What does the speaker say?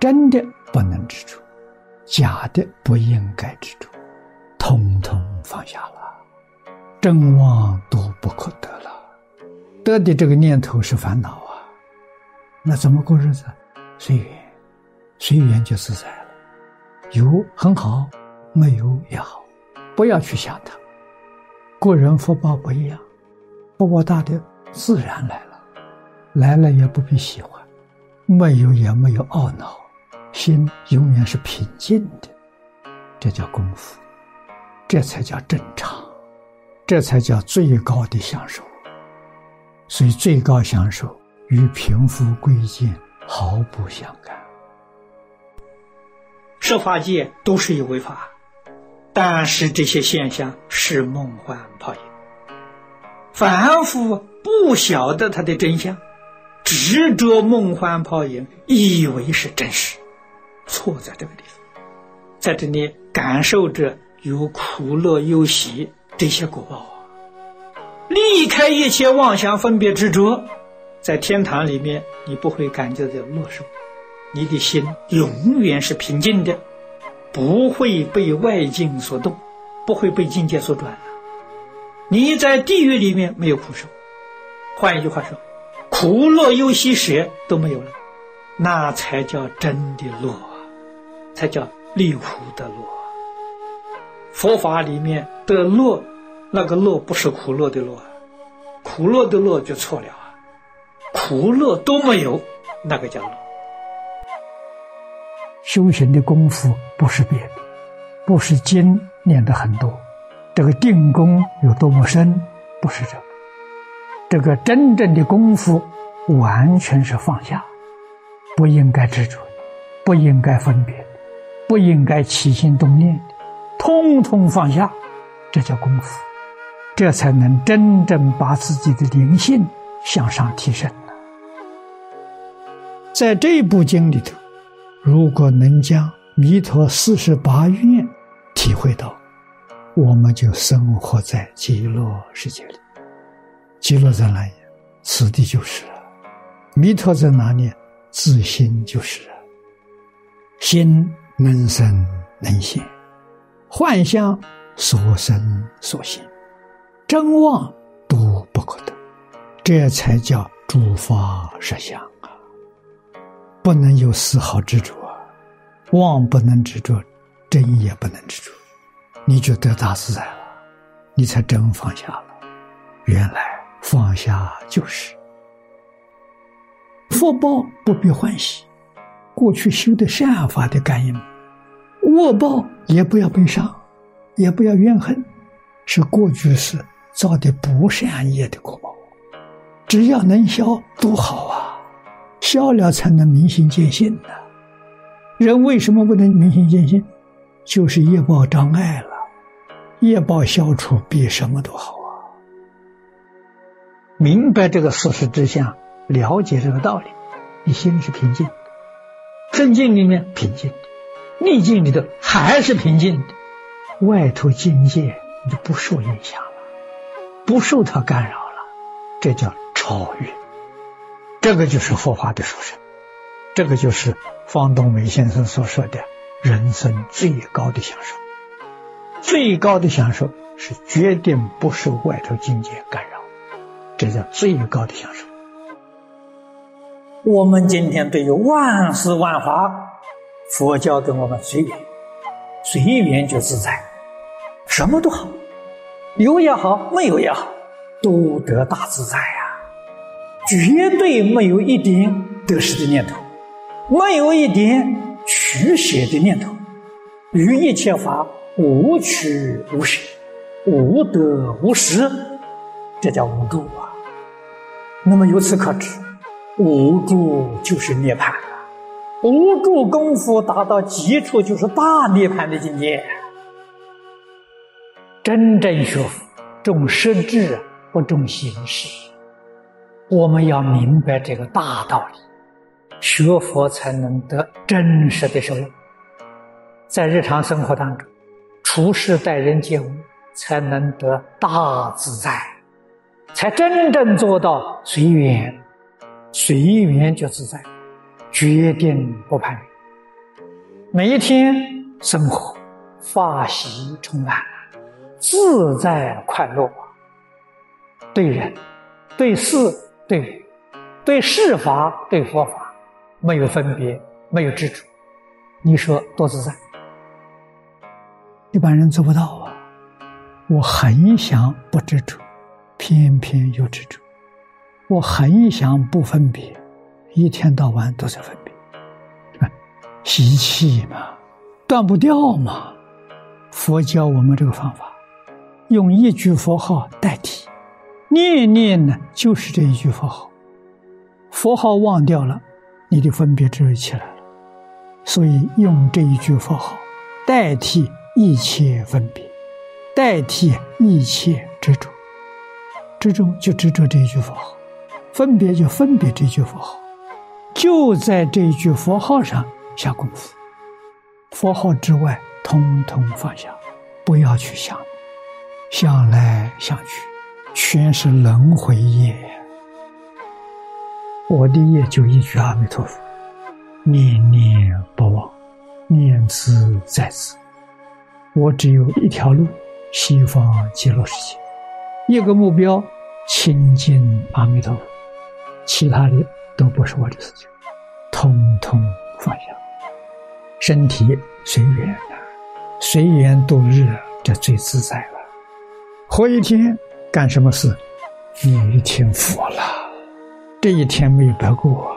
真的不能执着，假的不应该执着，通通放下了，真妄都不可得了。得的这个念头是烦恼啊，那怎么过日子？随缘，随缘就自在了。有很好，没有也好，不要去想它。个人福报不一样，福报大的自然来了，来了也不必喜欢，没有也没有懊恼，心永远是平静的，这叫功夫，这才叫正常，这才叫最高的享受。所以最高享受与贫富贵贱毫不相干，设法界都是有为法。但是这些现象是梦幻泡影，凡夫不晓得它的真相，执着梦幻泡影，以为是真实，错在这个地方，在这里感受着有苦乐忧喜这些果报啊，离开一切妄想分别执着，在天堂里面你不会感觉到乐受，你的心永远是平静的。不会被外境所动，不会被境界所转。你在地狱里面没有苦受，换一句话说，苦乐忧喜舍都没有了，那才叫真的乐，才叫离苦的乐。佛法里面的乐，那个乐不是苦乐的乐，苦乐的乐就错了啊，苦乐都没有，那个叫乐。修行的功夫不是别的，不是经念的很多，这个定功有多么深，不是这个。这个真正的功夫，完全是放下，不应该执着，不应该分别，不应该起心动念的，通通放下，这叫功夫，这才能真正把自己的灵性向上提升在这部经里头。如果能将弥陀四十八愿体会到，我们就生活在极乐世界里。极乐在哪里？此地就是了。弥陀在哪里？自心就是了。心能生能现，幻象所生所现，真妄都不可得，这才叫诸法实相啊。不能有丝毫执着，妄不能执着，真也不能执着，你就得大自在了，你才真放下了。原来放下就是福报，不必欢喜。过去修的善法的感应，恶报也不要悲伤，也不要怨恨，是过去是造的不善业的果报，只要能消，多好啊！消了才能明心见性呢。人为什么不能明心见性？就是业报障碍了。业报消除比什么都好啊！明白这个事实之相，了解这个道理，你心是平静的。顺境里面平静逆境里头还是平静。外头境界就不受影响了，不受它干扰了，这叫超越。这个就是佛法的殊胜，这个就是方东梅先生所说的人生最高的享受。最高的享受是决定不受外头境界干扰，这叫最高的享受。我们今天对于万事万法，佛教给我们随缘，随缘就自在，什么都好，有也好，没有也好，都得大自在呀。绝对没有一点得失的念头，没有一点取舍的念头，于一切法无取无舍，无得无失，这叫无助啊。那么由此可知，无助就是涅槃。无助功夫达到极处，就是大涅槃的境界。真正学佛，重实质，不重形式。我们要明白这个大道理，学佛才能得真实的受用。在日常生活当中，处事待人接物，才能得大自在，才真正做到随缘，随缘就自在，决定不攀缘，每一天生活法喜充满，自在快乐，对人、对事、对人、对事法、对佛法，没有分别，没有执着，你说多自在？一般人做不到啊！我很想不执着，偏偏又执着；我很想不分别，一天到晚都在分别。习气嘛，断不掉嘛。佛教我们这个方法，用一句佛号代替，念念呢就是这一句佛号。佛号忘掉了，你的分别执着起来了。所以用这一句佛号代替一切分别，代替一切执着。执着就执着这一句佛号，分别就分别这句佛号，就在这一句佛号上。下功夫，佛号之外，通通放下，不要去想，想来想去，全是轮回业。我的业就一句阿弥陀佛，念念不忘，念兹在兹。我只有一条路，西方极乐世界，一个目标，亲近阿弥陀佛，其他的都不是我的事情，通通放下。身体随缘随缘度日，这最自在了。活一天干什么事？念一天佛了，这一天没有白过。